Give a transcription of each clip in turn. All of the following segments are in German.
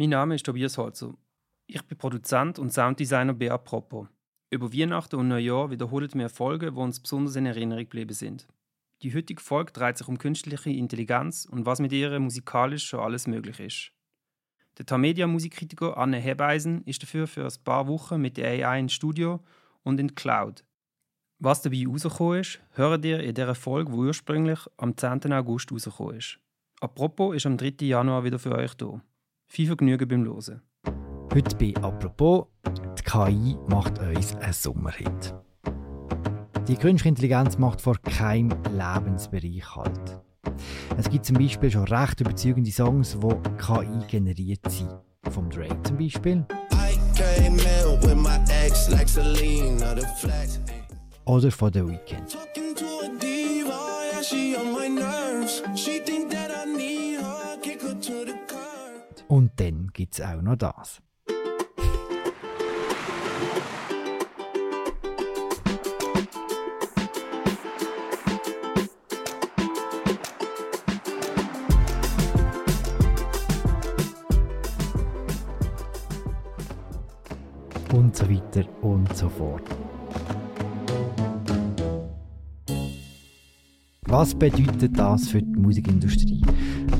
Mein Name ist Tobias Holzer. Ich bin Produzent und Sounddesigner bei Apropos. Über Weihnachten und Neujahr wiederholen wir Erfolge, die uns besonders in Erinnerung geblieben sind. Die heutige Folge dreht sich um künstliche Intelligenz und was mit ihr musikalisch schon alles möglich ist. Der Tamedia-Musikkritiker Anne Hebeisen ist dafür für ein paar Wochen mit der AI ins Studio und in die Cloud. Was dabei rausgekommen ist, hört ihr in der Folge, die ursprünglich am 10. August rausgekommen ist. Apropos ist am 3. Januar wieder für euch da. Viel Vergnügen beim Hören. Heute bei «Apropos», die KI macht uns einen Sommerhit. Die künstliche Intelligenz macht vor keinem Lebensbereich Halt. Es gibt zum Beispiel schon recht überzeugende Songs, die KI generiert sind. Vom Drake zum Beispiel. Oder von The Weeknd. Und dann gibt es auch noch das. Und so weiter und so fort. Was bedeutet das für die Musikindustrie?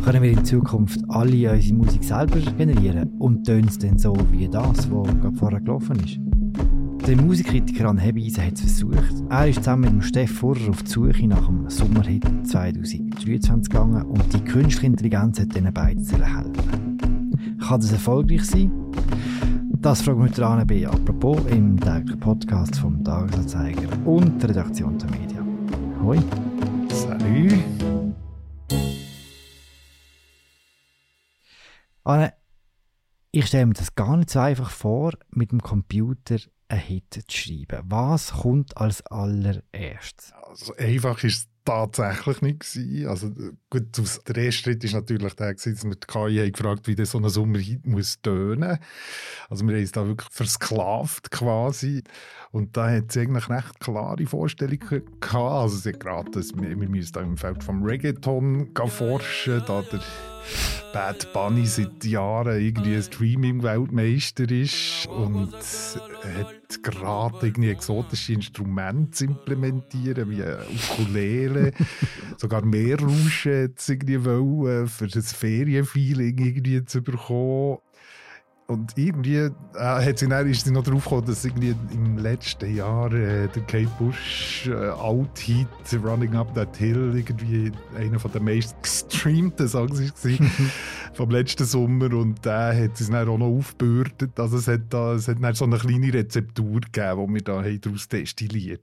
Können wir in Zukunft alle unsere Musik selber generieren und tönt es dann so wie das, was gerade vorher gelaufen ist? Der Musikkritiker An Hebeisen hat es versucht. Er ist zusammen mit Steff Furrer auf die Suche nach dem Sommerhit 2023 gegangen und die künstliche Intelligenz hat diesen beiden helfen. Kann das erfolgreich sein? Das fragen wir heute an bei «Apropos» im täglichen Podcast vom Tagesanzeiger und der Redaktion der Medien. Hoi! Salut. Anne, ich stelle mir das gar nicht so einfach vor, mit dem Computer einen Hit zu schreiben. Was kommt als allererstes? Also einfach ist es tatsächlich nicht. Also gut, der erste Schritt ist natürlich der dass wir die KI haben gefragt, wie das so ein Sommerhit muss tönen. Also wir haben uns da wirklich versklavt quasi. Und da hat sie eigentlich recht klare Vorstellungen gehabt. Also sie hat geraten, wir, wir müssen da im Feld vom Reggaeton forschen, da der Bad Bunny seit Jahren irgendwie ein Streaming-Weltmeister ist und hat gerade irgendwie exotische Instrumente zu implementieren, wie Ukulele, sogar mehr Rauschen hat irgendwie wollen, für das Ferienfeeling irgendwie zu bekommen. Und irgendwie äh, hat sie dann, ist sie noch drauf gekommen, dass irgendwie im letzten Jahr äh, der Kate Bush äh, Alt Heat Running Up That Hill irgendwie einer von den meist gestreamten Songs war vom letzten Sommer und der hat sie dann auch noch aufgebürdet. Also es hat, da, es hat dann so eine kleine Rezeptur gegeben, die wir da daraus destilliert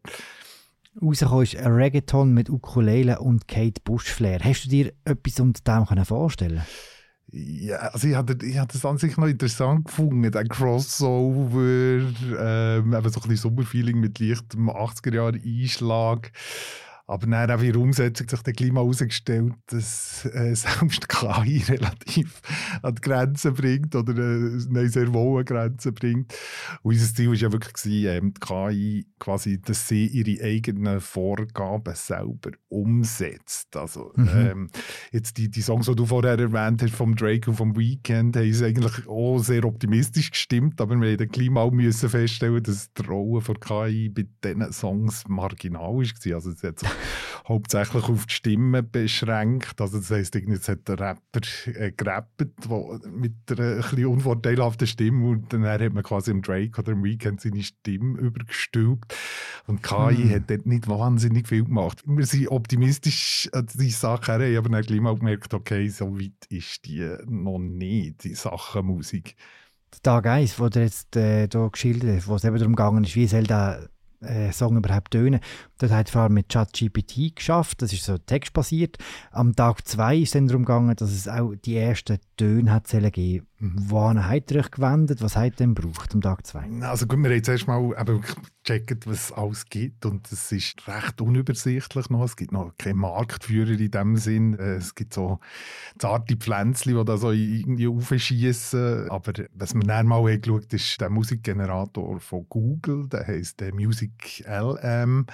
Rausgekommen ist ein Reggaeton mit Ukulele und Kate Bush Flair. Hast du dir etwas unter dem vorstellen können? Ja, also ich habe ich das an sich noch interessant gefunden, der Crossover, ähm, eben so ein bisschen Sommerfeeling mit leichtem 80er-Jahre-Einschlag. Aber dann auch in der Umsetzung sich dann gleich mal herausgestellt, dass äh, selbst KI relativ an die Grenzen bringt oder äh, nein, sehr wohl an Grenzen bringt. Und unser Ziel war ja wirklich, gewesen, ähm, die KI quasi, dass sie ihre eigenen Vorgaben selber umsetzt. Also mhm. ähm, jetzt die, die Songs, die du vorher erwähnt hast, vom Drake und vom Weekend, haben sie eigentlich auch sehr optimistisch gestimmt, aber wir mussten gleich mal müssen feststellen, dass die Rolle von KI bei diesen Songs marginal war. Also es hat hauptsächlich auf die Stimme beschränkt. Also das heisst, jetzt hat der Rapper äh, gerappt wo, mit einer ein unvorteilhaften Stimme und dann hat man quasi im Drake oder im Weekend seine Stimme übergestülpt. Und KI hm. hat dort nicht wahnsinnig viel gemacht. Wir sind optimistisch an die Sache her, aber dann gleich mal gemerkt, okay, so weit ist die noch nicht, die Sache Musik. Tag 1, wo du jetzt äh, hier geschildert hast, wo es eben darum gegangen ist, wie soll der äh, Song überhaupt tönen. Das hat vor allem mit ChatGPT geschafft, das ist so textbasiert. Am Tag 2 ist es darum gegangen, dass es auch die ersten Töne hat geben Wohin habt ihr euch gewendet? Was habt ihr denn gebraucht am Tag 2? Also gut, wir haben jetzt erstmal gecheckt, was es alles gibt und es ist recht unübersichtlich noch. Es gibt noch keinen Marktführer in dem Sinn. Äh, es gibt so zarte Pflänzchen, die da so irgendwie aufschießen. Aber was wir dann mal haben geschaut ist der Musikgenerator von Google, der heißt der Music LM.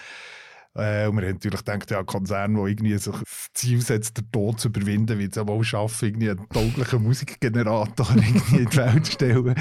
Äh, und wir haben natürlich gedacht, ja, ein Konzern, der irgendwie sich das Ziel setzt, den Tod zu überwinden, wird es ja wohl schaffen, irgendwie einen tauglichen Musikgenerator irgendwie in die Welt zu stellen.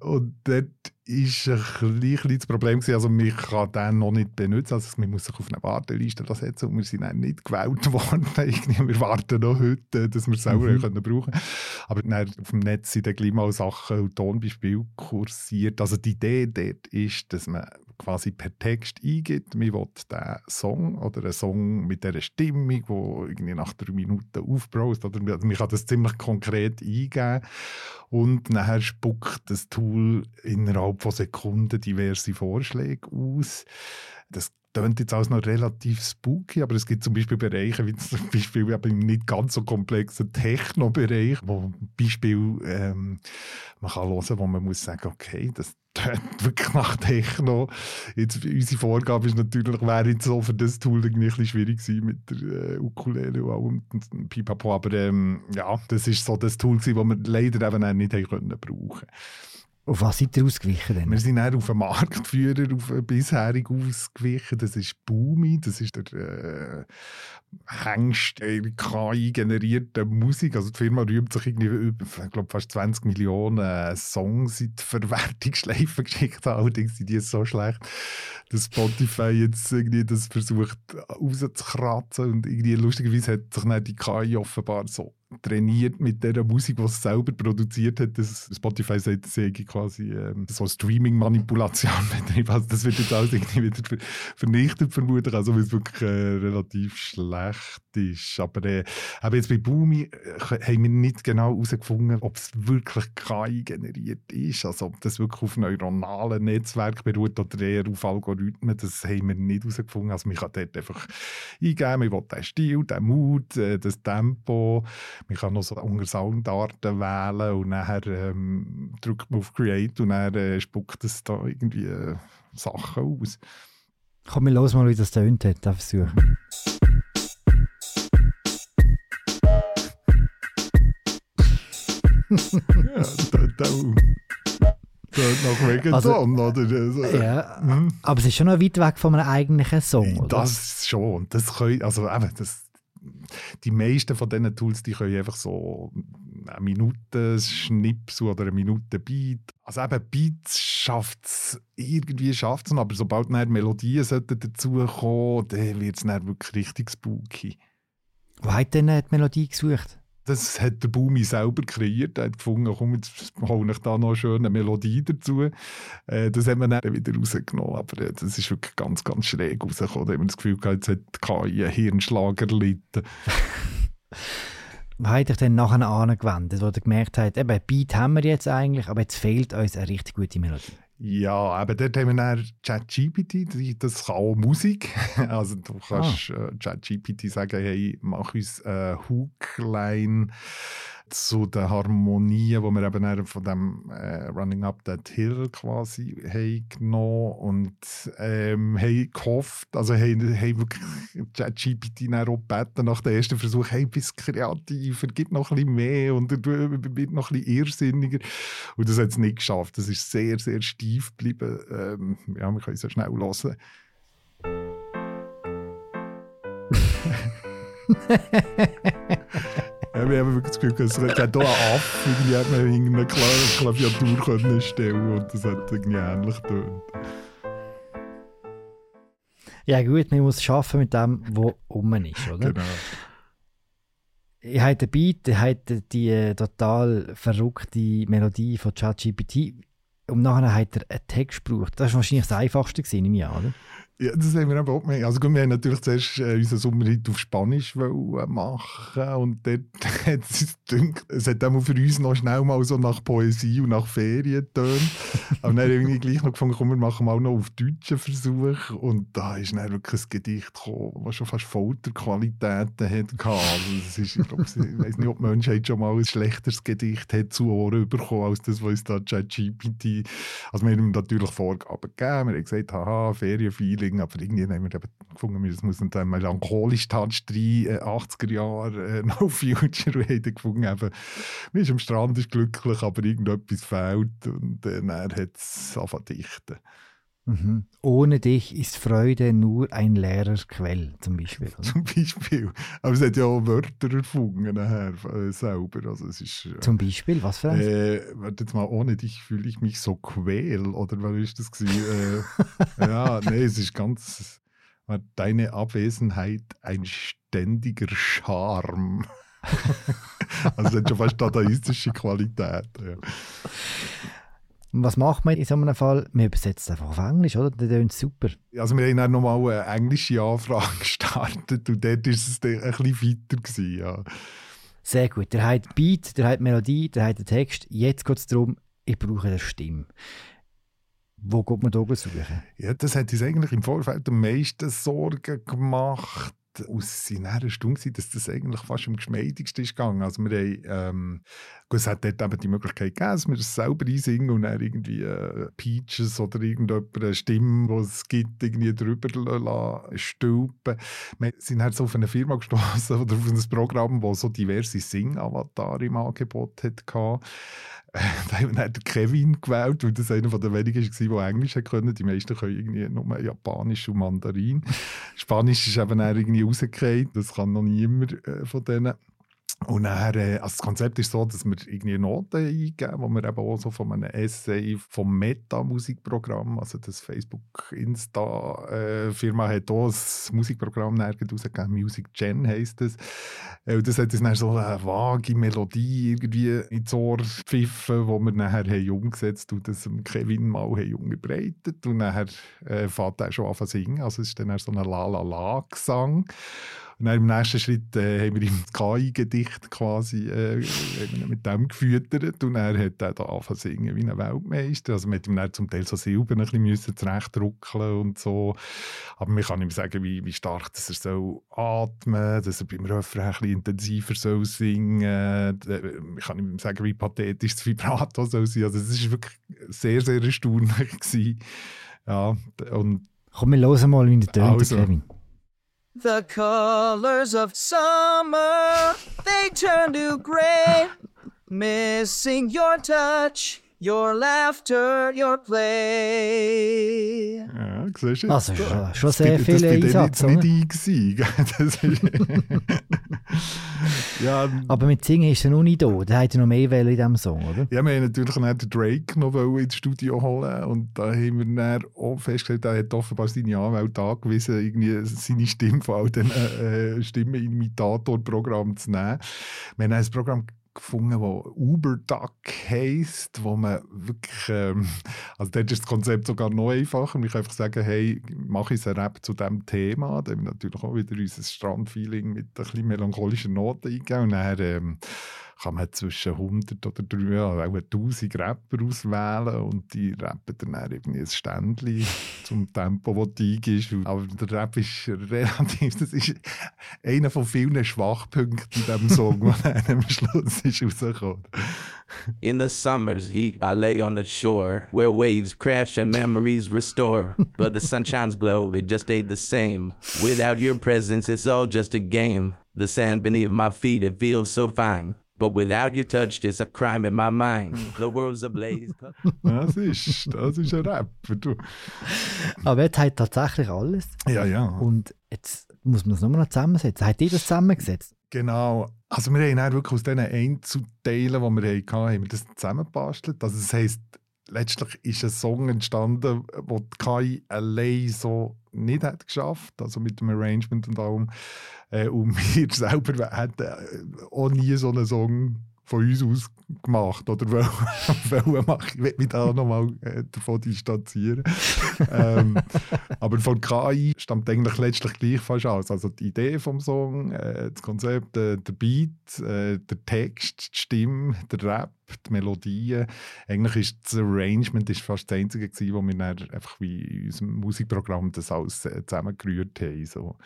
Und dort ist ein bisschen das Problem gewesen, also man kann den noch nicht benutzen, also man muss sich auf eine Warteliste setzen und wir sind dann nicht gewählt worden. wir warten noch heute, dass wir es selber mhm. können brauchen können. Aber dann auf dem Netz sind dann gleich mal Sachen und Tonbeispiele kursiert. Also die Idee dort ist, dass man quasi per Text eingibt, man will diesen Song oder einen Song mit dieser Stimmung, die irgendwie nach drei Minuten aufbraust, oder man kann das ziemlich konkret eingeben und nachher spuckt das Tool innerhalb von Sekunden diverse Vorschläge aus. Das klingt jetzt alles noch relativ spooky, aber es gibt zum Beispiel Bereiche, wie zum Beispiel im nicht ganz so komplexen Techno-Bereich, wo Beispiel ähm, man kann hören, wo man muss sagen, okay, das tönt wirklich nach Techno. Jetzt, unsere Vorgabe ist natürlich, wäre jetzt so für das Tool ein bisschen schwierig gewesen mit der äh, Ukulele und allem und Pipapo, aber ähm, ja, das ist so das Tool gewesen, das wir leider eben auch nicht haben können brauchen auf was seid ihr ausgewichen? Denn? Wir sind eher auf einen Marktführer auf bisherig ausgewichen. Das ist Boomi, das ist der äh, Hengst KI-generierte Musik. Also die Firma rühmt sich irgendwie ich glaube, fast 20 Millionen Songs in die Verwertungsschleife geschickt. Allerdings sind die so schlecht, dass Spotify jetzt irgendwie das versucht rauszukratzen. Und irgendwie lustigerweise hat sich dann die KI offenbar so trainiert mit der Musik, die es selber produziert hat. Das Spotify sagt, es sei quasi ähm, so Streaming-Manipulation betrieben. Also das wird jetzt alles irgendwie wieder vernichtet vermutlich, also weil es wirklich äh, relativ schlecht ist. Aber äh, aber jetzt bei Boomi äh, haben wir nicht genau herausgefunden, ob es wirklich KI generiert ist, also ob das wirklich auf neuronalen Netzwerken beruht oder eher auf Algorithmen, das haben wir nicht herausgefunden. Also man kann dort einfach eingeben, man will den Stil, den Mut, äh, das Tempo, man kann noch so unter Soundarten wählen und nachher ähm, drückt man auf Create und dann äh, spuckt es da irgendwie äh, Sachen aus. Komm, wir los mal, wie das tönt hat, den Versuch. ja, da, da, nach Reggaeton, also, oder? Also, ja, hm. aber es ist schon noch weit weg von einem eigentlichen Song, oder? Das schon. Das können, also eben, das, die meisten von diesen Tools, die können einfach so eine Minute Schnipsel oder eine Minute Beat. Also eben Beats schafft es, irgendwie schafft aber sobald dann Melodien dazukommen, dann wird es wirklich richtig spooky. Wo hat denn die Melodie gesucht? Das hat der Bumi selber kreiert. Er hat gefunden, komm, jetzt hole ich da noch eine schöne Melodie dazu. Äh, das haben wir dann wieder rausgenommen. Aber äh, das ist wirklich ganz, ganz schräg rausgekommen. Da haben das Gefühl gehabt, jetzt hat KI einen Hirnschlag erlitten. Was hat euch denn nachher angewendet, wo ihr gemerkt habt, eben, Beat haben wir jetzt eigentlich, aber jetzt fehlt uns eine richtig gute Melodie? Ja, aber dort haben wir dann ChatGPT, das kann auch Musik. Also du kannst ah. ChatGPT sagen, hey, mach uns eine Hookline zu den Harmonien, die wir eben von dem äh, Running Up That Hill quasi haben genommen und ähm, haben gehofft, also haben, haben wirklich ChatGPT auch gebeten nach dem ersten Versuch, hey, bist kreativer, gib noch ein bisschen mehr und du wird noch ein bisschen irrsinniger. Und das hat es nicht geschafft, das ist sehr, sehr steif geblieben, ähm, ja, wir können es ja schnell hören. Ja, wir haben wirklich das Gefühl, es hat hier einen Aff, irgendwie hat man irgendeine Klaviatur können stellen und das hat irgendwie ähnlich getönt. Ja gut, man muss arbeiten mit dem, was um ist, oder? Genau. Ich habe den Beat, ich habe die äh, total verrückte Melodie von ChatGPT und nachher hat er einen Text gebraucht. Das war wahrscheinlich das Einfachste im Jahr, oder? Ja, das haben wir aber auch gemerkt. Also gut, wir haben natürlich zuerst äh, unseren Sommerhit auf Spanisch machen und dort hat es es hat auch für uns noch schnell mal so nach Poesie und nach Ferien getönt. aber dann haben wir gleich noch gefunden, komm, wir machen mal noch auf deutschen Versuch und da ist dann wirklich ein Gedicht gekommen, das schon fast Folterqualitäten hat. Also das ist, ich, glaub, ich weiß nicht, ob die Menschheit schon mal ein schlechteres Gedicht hat zu Ohren bekommen, als das, was da ChatGPT... Also wir haben ihm natürlich Vorgaben gegeben, wir haben gesagt, haha, Ferienfeeling bringen, aber haben wir gefunden, es muss dann melancholisch Touch rein, 80er Jahre, äh, No Future, und haben gefunden, eben, man ist am Strand, ist glücklich, aber irgendetwas fehlt und äh, dann hat es angefangen dichten. Mhm. Ohne dich ist Freude nur ein leerer Quell, zum Beispiel. Zum Beispiel. Aber es hat ja auch Wörter erfunden nachher, äh, selber. Also es ist, äh, Zum Beispiel, was für eins? Äh, warte jetzt mal, ohne dich fühle ich mich so quäl. Oder was ist das? gewesen? äh, ja, nee, es ist ganz. Deine Abwesenheit ein ständiger Charme. also es hat schon fast dadaistische Qualität. Ja. Und was macht man in so einem Fall? Man übersetzt einfach auf Englisch, oder? Das klingt super. Also wir haben dann nochmal eine englische Anfrage gestartet und dort war es dann ein bisschen weiter. Gewesen, ja. Sehr gut. Der hat Beat, der hat Melodie, der hat den Text. Jetzt geht es darum, ich brauche eine Stimme. Wo geht man da suchen? Ja, das hat uns eigentlich im Vorfeld am meisten Sorgen gemacht aus seiner Stunde, dass das eigentlich fast am geschmeidigsten ist gegangen. Also wir haben, ähm, es hat dort eben die Möglichkeit gegeben, dass wir es selber einsingen und dann irgendwie äh, Peaches oder irgendjemand eine Stimme, die es gibt, irgendwie drüber stülpen. Wir sind halt so auf eine Firma gestoßen oder auf ein Programm, das so diverse Sing-Avatare im Angebot hatte. Da haben wir Kevin gewählt, weil das einer der wenigen war, der Englisch können. Die meisten können irgendwie nur Japanisch und Mandarin. Spanisch ist eben irgendwie rausgefallen. Das kann noch niemand äh, von denen. Und dann, äh, also das Konzept ist so, dass wir irgendwie Noten eingeben, wo wir eben auch so von einem Essay vom Meta-Musikprogramm, also das Facebook-Insta-Firma äh, hat auch ein Musikprogramm rausgegeben, Music Gen heisst es. Äh, und das hat uns dann so eine vage Melodie irgendwie ins Ohr gepfiffen, wo wir nachher haben umgesetzt und das Kevin mal haben umgebreitet und nachher äh, fährt er schon an zu singen, also es ist dann so ein La-La-La-Gesang. Und dann im nächsten Schritt äh, haben wir ihm das KI-Gedicht quasi äh, mit dem gefüttert und er hat dann da angefangen zu singen wie ein Weltmeister. Also man hat ihm dann zum Teil so Silben ein bisschen zurechtdruckeln und so. Aber man kann ihm sagen, wie, wie stark dass er soll atmen dass er beim Refrain ein bisschen intensiver soll singen soll. Man kann ihm sagen, wie pathetisch das Vibrato soll sein. Also es war wirklich sehr, sehr erstaunlich. Gewesen. Ja, und Komm, wir hören mal, wie der tönt, Also. Kevin. The colors of summer, they turn to gray. Missing your touch, your laughter, your play. ja, siehst du? Also schon, schon sehr Das viel bin dann Einsatz, jetzt nicht oder? ich ja, Aber mit Singen ist er noch nicht da. Hat ja noch mehr Welle in diesem Song, oder? Ja, wir haben natürlich dann den Drake noch ins Studio holen und da haben wir dann auch festgestellt, er hat offenbar seine Anwälte angewiesen, irgendwie seine Stimme von all diesen äh, Stimmenimitator-Programmen zu nehmen. Wir haben ein Programm gefunden, das Uberduck heisst, wo man wirklich, ähm, also dort ist das Konzept sogar noch einfacher. Man kann einfach sagen, hey, mache ich einen Rap zu diesem Thema. Da haben wir natürlich auch wieder unser Strandfeeling mit ein bisschen melancholischen Noten eingegeben und dann ähm, kann man zwischen 100 oder 3, ja, auch 1000 Rapper auswählen und die rappen dann, irgendwie ein Ständchen zum Tempo, das du eingibst. Aber der Rap ist relativ, das ist einer von vielen Schwachpunkten in diesem Song, der dann am Schluss ist rausgekommen. In the summer's heat, I lay on the shore where waves crash and memories restore. But the sunshine's glow, it just ain't the same. Without your presence, it's all just a game. The sand beneath my feet, it feels so fine. But without your touch, it's a crime in my mind. The world's ablaze. Das ist, das ist ein Rapper. Du. Aber er hat tatsächlich alles. Ja, ja. Und jetzt muss man das nochmal noch zusammensetzen. Hat ihr das zusammengesetzt? Genau. Also wir haben wirklich aus diesen Einzelteilen, die wir hatten, haben wir das zusammengebastelt. Also das heisst, letztlich ist ein Song entstanden, den die KI allein so nicht hat geschafft, also mit dem Arrangement und allem. Äh, und wir selber hätten äh, auch nie so einen Song von uns aus gemacht oder wollen machen. Ich will mich da nochmal äh, davon distanzieren. ähm, aber von KI stammt eigentlich letztlich gleich fast aus. Also die Idee vom Song, äh, das Konzept, äh, der Beat, äh, der Text, die Stimme, der Rap, die Melodien. Eigentlich ist das Arrangement ist fast das Einzige gewesen, wo wir dann einfach wie in unserem Musikprogramm das alles äh, zusammengerührt haben. So.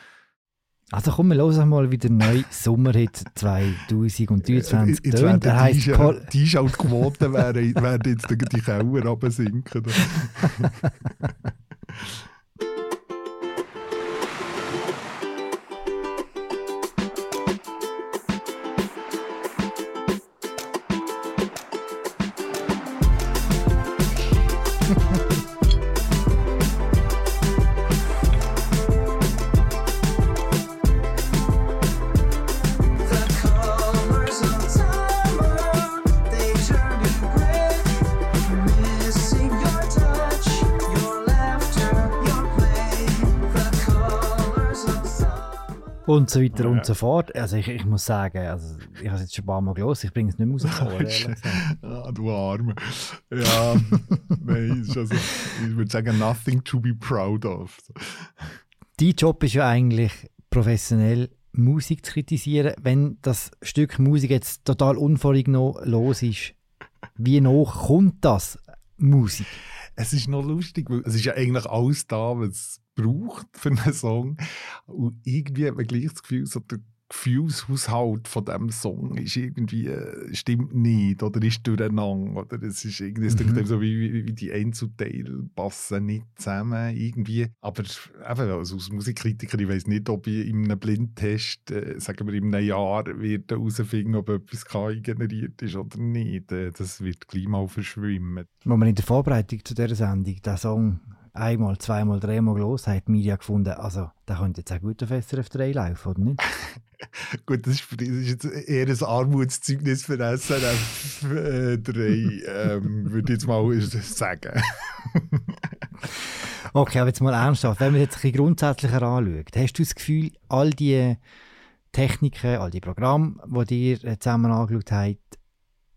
Also komm, wir hören mal, wie der neue Sommerhit 2023 Äh, Jetzt werden Der Pol die Einschaltquoten werden, werden jetzt die die Keller runtersinken. Und so weiter Ja. und so fort. Also ich, ich muss sagen, also ich habe es jetzt schon ein paar Mal gelesen, ich bringe es nicht mehr raus. ah, du Arme. Ja, nein, also, ich würde sagen, nothing to be proud of. Dein Job ist ja eigentlich professionell Musik zu kritisieren. Wenn das Stück Musik jetzt total unvorgenommen los ist, wie noch kommt das Musik? Es ist noch lustig, weil es ist ja eigentlich alles da, was es braucht für einen Song. Und irgendwie hat man gleich das Gefühl, so der Gefühlshaushalt von diesem Song ist irgendwie, äh, stimmt nicht oder ist durcheinander. Oder es ist irgendwie, es Mhm. so wie, wie, wie die Einzelteile passen nicht zusammen irgendwie. Aber eben, also als Musikkritiker, ich weiß nicht, ob ich in einem Blindtest, äh, sagen wir in einem Jahr, wird herausfinden, ob etwas KI generiert ist oder nicht. Äh, das wird gleich mal verschwimmen. Wo man in der Vorbereitung zu dieser Sendung den Song einmal, zweimal, dreimal los hat, Media gefunden, also der könnte jetzt auch gut auf SRF 3 laufen, oder nicht? Gut, das ist, das ist jetzt eher ein Armutszeugnis für SRF äh, 3, ähm, würde ich jetzt mal sagen. Okay, aber jetzt mal ernsthaft, wenn man jetzt ein bisschen grundsätzlicher anschaut, hast du das Gefühl, all die Techniken, all die Programme, die ihr äh, zusammen angeschaut habt, äh,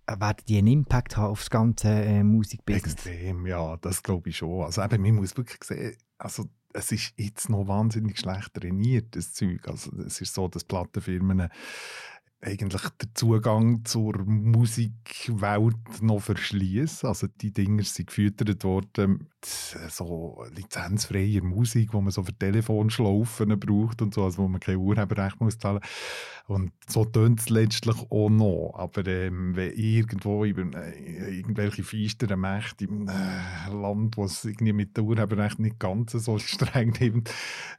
werden die einen Impact haben auf das ganze äh, Musikbusiness? Extrem, ja, das glaube ich schon. Also eben, man muss wirklich sehen, also es ist jetzt noch wahnsinnig schlecht trainiert, das Zeug. Also es ist so, dass Plattenfirmen eigentlich den Zugang zur Musikwelt noch verschließen. Also die Dinger sind gefüttert worden mit so lizenzfreier Musik, wo man so für Telefonschlaufen braucht und so, also wo man kein Urheberrecht muss zahlen. Und so tönt es letztlich auch noch. Aber ähm, wenn irgendwo über äh, irgendwelche feisteren Mächte im äh, Land, wo irgendwie mit dem Urheberrecht nicht ganz so streng nimmt,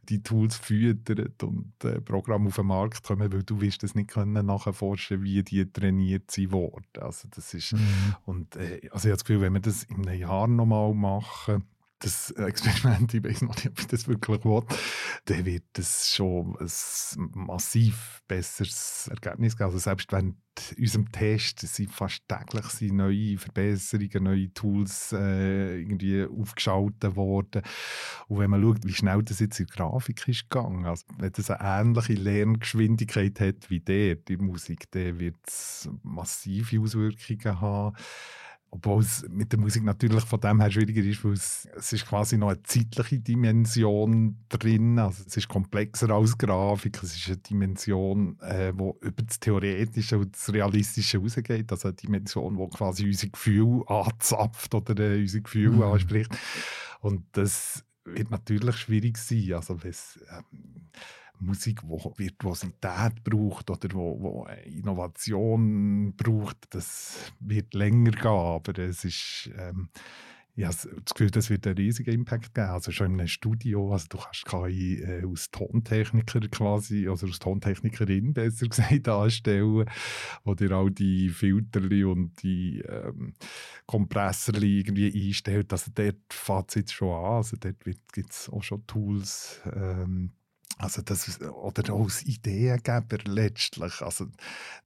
die Tools füttert und äh, Programme auf den Markt kommen, weil du wirst das nicht können nachforschen, wie die trainiert sind worden. Also das ist Mhm. und äh, also ich habe das Gefühl, wenn wir das in einem Jahr nochmal machen, das Experiment, ich weiß noch nicht, ob ich das wirklich will, dann wird das schon ein massiv besseres Ergebnis geben. Also selbst während unserem Test sind fast täglich sind neue Verbesserungen, neue Tools äh, irgendwie aufgeschaltet worden. Und wenn man schaut, wie schnell das jetzt in der Grafik ist gegangen, also wenn das eine ähnliche Lerngeschwindigkeit hat wie der, die Musik, dann wird es massive Auswirkungen haben. Obwohl es mit der Musik natürlich von dem her schwieriger ist, weil es, es ist quasi noch eine zeitliche Dimension drin. Also es ist komplexer als Grafik. Es ist eine Dimension, äh, wo über das Theoretische und das Realistische rausgeht. Also eine Dimension, die quasi unsere Gefühle anzapft oder äh, unsere Gefühle Mhm. anspricht. Und das wird natürlich schwierig sein. Also ähm, Musik, die Virtuosität braucht oder wo, wo Innovation braucht, das wird länger gehen, aber es ist ähm, ich habe das Gefühl, das wird einen riesigen Impact geben. Also schon in einem Studio, also du kannst KI äh, aus Tontechniker quasi, also aus Tontechnikerin besser gesagt, anstellen, wo dir all die Filterli und die ähm, Kompressorli irgendwie einstellt. Also dort fängt es jetzt schon an. Also dort gibt es auch schon Tools, ähm, also das, oder auch als Ideengeber letztlich. Also,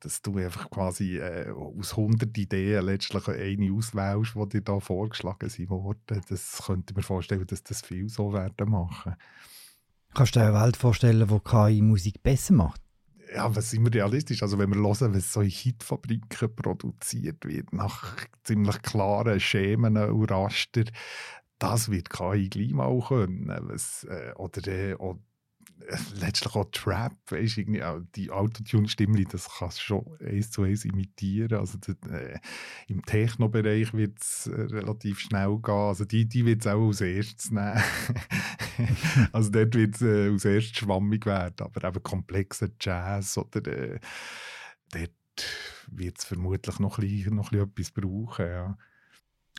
dass du einfach quasi äh, aus 100 Ideen letztlich eine auswählst, die dir da vorgeschlagen sind worden. Das könnte ich mir vorstellen, dass das viel so werden machen. Kannst du dir eine Welt vorstellen, wo KI Musik besser macht? Ja, was sind wir realistisch? Also wenn wir hören, was so in Hitfabriken produziert wird, nach ziemlich klaren Schemen und Raster, das wird KI gleich mal können. Was, äh, oder, äh, oder letztlich auch Trap, weißt, irgendwie auch die Autotune-Stimme, das kannst du schon eins zu eins imitieren. Also das, äh, Im Techno-Bereich wird es äh, relativ schnell gehen. Also die, die wird es auch als erstes nehmen. also dort wird es äh, als erstes schwammig werden. Aber eben komplexer Jazz oder äh, dort wird es vermutlich noch ein, bisschen, noch ein bisschen etwas brauchen. Ja.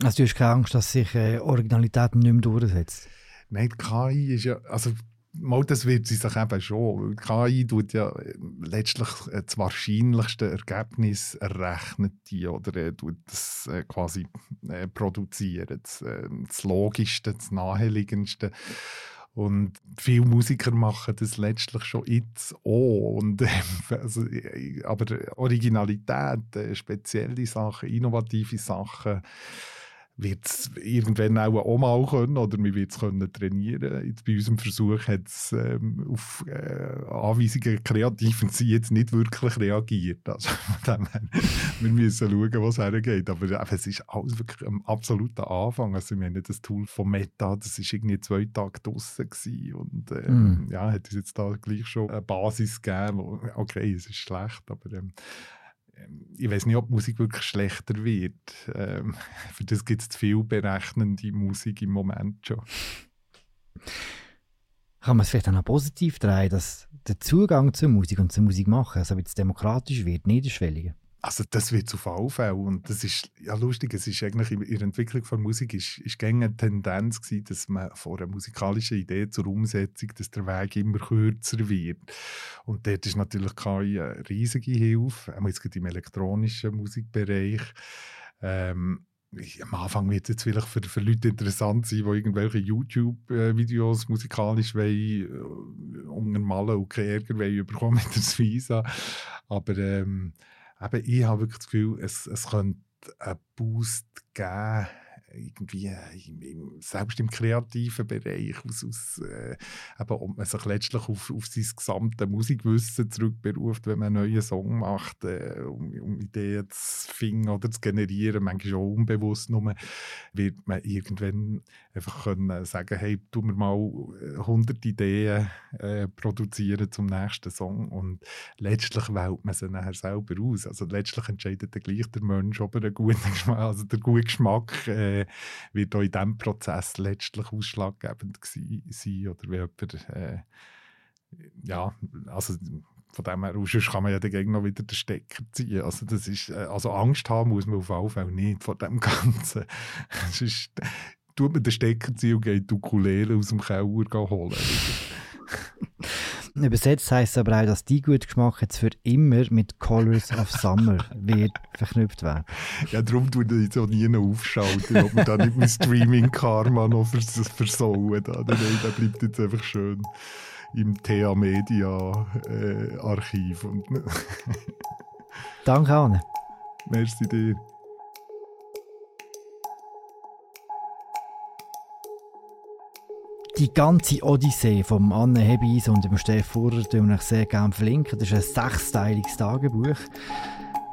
Also du hast keine Angst, dass sich äh, Originalität nicht mehr durchsetzt? Nein, die KI ist ja, also mal, das wird sie sich eben schon. KI tut ja äh, letztlich äh, das wahrscheinlichste Ergebnis errechnet die oder tut das äh, quasi produzieren. Das, das Logischste, das Naheliegendste. Und viele Musiker machen das letztlich schon jetzt auch. Und, also, aber Originalität, spezielle Sachen, innovative Sachen, wird es irgendwann auch, auch mal können oder wir wird es können trainieren. Jetzt bei unserem Versuch hat es ähm, auf äh, Anweisungen kreativen sie jetzt nicht wirklich reagiert. Also wir müssen schauen, was hergeht. Aber äh, es ist alles wirklich am absoluten Anfang. Also wir haben das Tool von Meta, das ist irgendwie zwei Tage draussen und äh, mm. ja, hat es jetzt da gleich schon eine Basis gegeben, wo, okay, es ist schlecht, aber ähm, ähm, ich weiß nicht, ob Musik wirklich schlechter wird. Ähm, für das gibt es zu viel berechnende Musik im Moment schon. Kann man es vielleicht auch noch positiv drehen, dass der Zugang zur Musik und zur Musik machen, also wenn es demokratisch wird, niederschwelliger? Also das wird zu Fallfällen und das ist ja lustig, es ist eigentlich in der Entwicklung von Musik ist, ist eine Tendenz gewesen, dass man von einer musikalischen Idee zur Umsetzung, dass der Weg immer kürzer wird und dort ist natürlich keine riesige Hilfe, auch jetzt im elektronischen Musikbereich. Ähm, am Anfang wird es vielleicht für, für Leute interessant sein, die irgendwelche YouTube-Videos musikalisch wollen, äh, untermalen und keinen Ärger wollen bekommen mit der Visa. Aber ähm, eben, ich habe wirklich das Gefühl, es, es könnte einen Boost geben irgendwie im, im, selbst im kreativen Bereich, aus, aus, äh, eben, ob man sich letztlich auf, auf sein gesamtes Musikwissen zurückberuft, wenn man einen neuen Song macht, äh, um, um, Ideen zu finden oder zu generieren, manchmal auch unbewusst nur, wird man irgendwann einfach können sagen, hey, tu mir mal 100 Ideen äh, produzieren zum nächsten Song und letztlich wählt man sie nachher selber aus. Also letztlich entscheidet dann gleich der Mensch, ob er einen guten Geschmack, also der gute Geschmack äh, wird auch in diesem Prozess letztlich ausschlaggebend sein oder wie jemand, äh, ja, also von dem her aus kann man ja dagegen noch wieder den Stecker ziehen. Also, das ist, äh, also Angst haben muss man auf jeden Fall nicht vor dem Ganzen. Ist, tut man den Stecker ziehen und geht die Ukulele aus dem Keller holen. Übersetzt heisst es aber auch, dass die gute Geschmack jetzt für immer mit Colors of Summer wird verknüpft werden. Ja, darum tue ich so nie noch aufschalten, ob man da nicht mein Streaming-Karma noch vers versauen. Da. Nein, der bleibt jetzt einfach schön im TA Media äh, Archiv. Danke, Anne. Merci dir. Die ganze Odyssee vom Anne Hebis und dem Steff Furrer verlinken wir euch sehr gerne verlinken. Das ist ein sechsteiliges Tagebuch.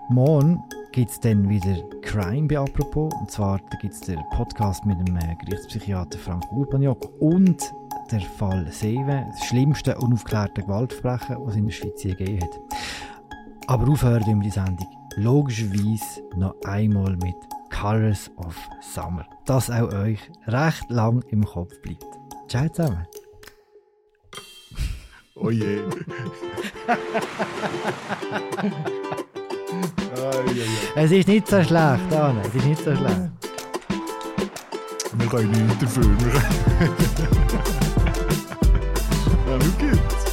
Morgen gibt es dann wieder Crime bei Apropos. Und zwar gibt es den Podcast mit dem äh, Gerichtspsychiater Frank Urbaniok und der Fall Seewe, das schlimmste unaufklärte Gewaltverbrechen, es in der Schweiz je gegeben hat. Aber aufhören wir die Sendung logischerweise noch einmal mit Colors of Summer. Das auch euch recht lang im Kopf bleibt. Ciao zusammen. Oh je. es ist nicht so schlecht, Anne. Es ist nicht so schlecht. Wir können nichts dafür. ja, schau jetzt.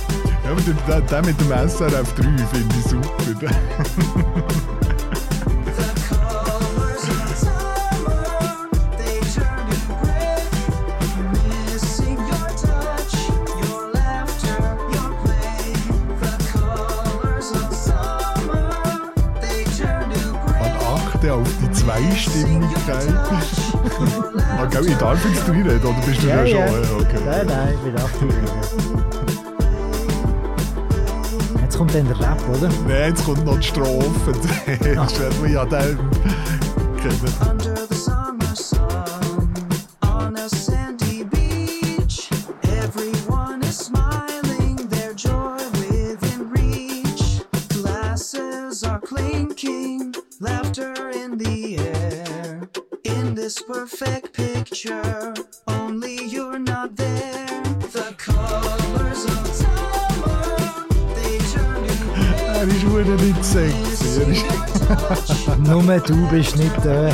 Ja, aber den, den mit dem SRF 3 finde ich super. Zweistimmigkeit. okay, ich darf jetzt reinreden, oder bist du ja, ja schon? Ja. Okay. Nein, nein, ich bin aktiv. Jetzt kommt dann der Rap, oder? Nein, jetzt kommt noch die Strophe. Jetzt werden wir ja den kennen. Nur du bist nicht da.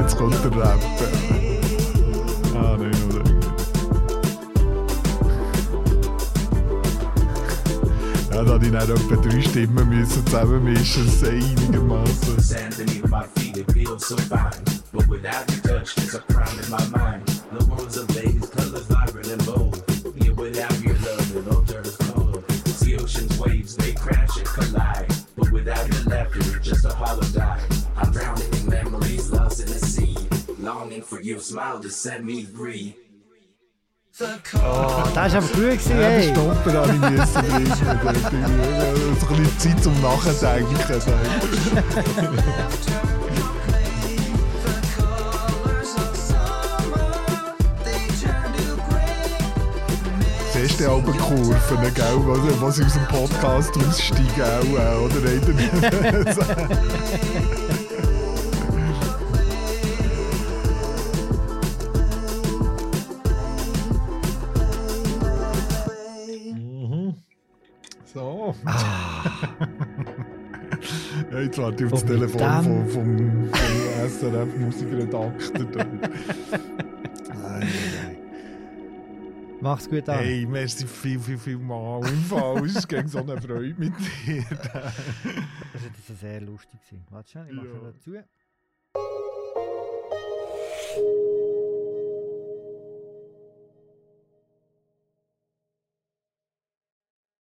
Jetzt kommt der Rap. habe ich dann etwa drei Stimmen müssen zusammenmischen, es einigermaßen. Sand beneath my feet, it feels so fine. But without your touch, there's a crime in my mind. The of colors vibrant and bold. Without your love, it all turns cold. See ocean's waves, they crash and collide. But without your laughter, just a hollow die. I'm drowning in memories, lost in the sea. Longing for your smile to set me free. Oh, das war aber gut, gewesen, ja, ey. Stoppen an meine Nüsse Ich ein bisschen Zeit zum Nachdenken. Gray. Siehst du auch die Kurven, gell, wo sie aus dem Podcast aussteigen, auch, äh, oder? So. ja, jetzt warte ich auf das Telefon vom, vom, vom SRF-Musikredakteur. Mach's gut an. Hey, merci viel, viel, viel mal. Im Fall, es gegen so eine Freude mit dir. Das war jetzt sehr lustig. Warte schon, ich mache ja. dazu.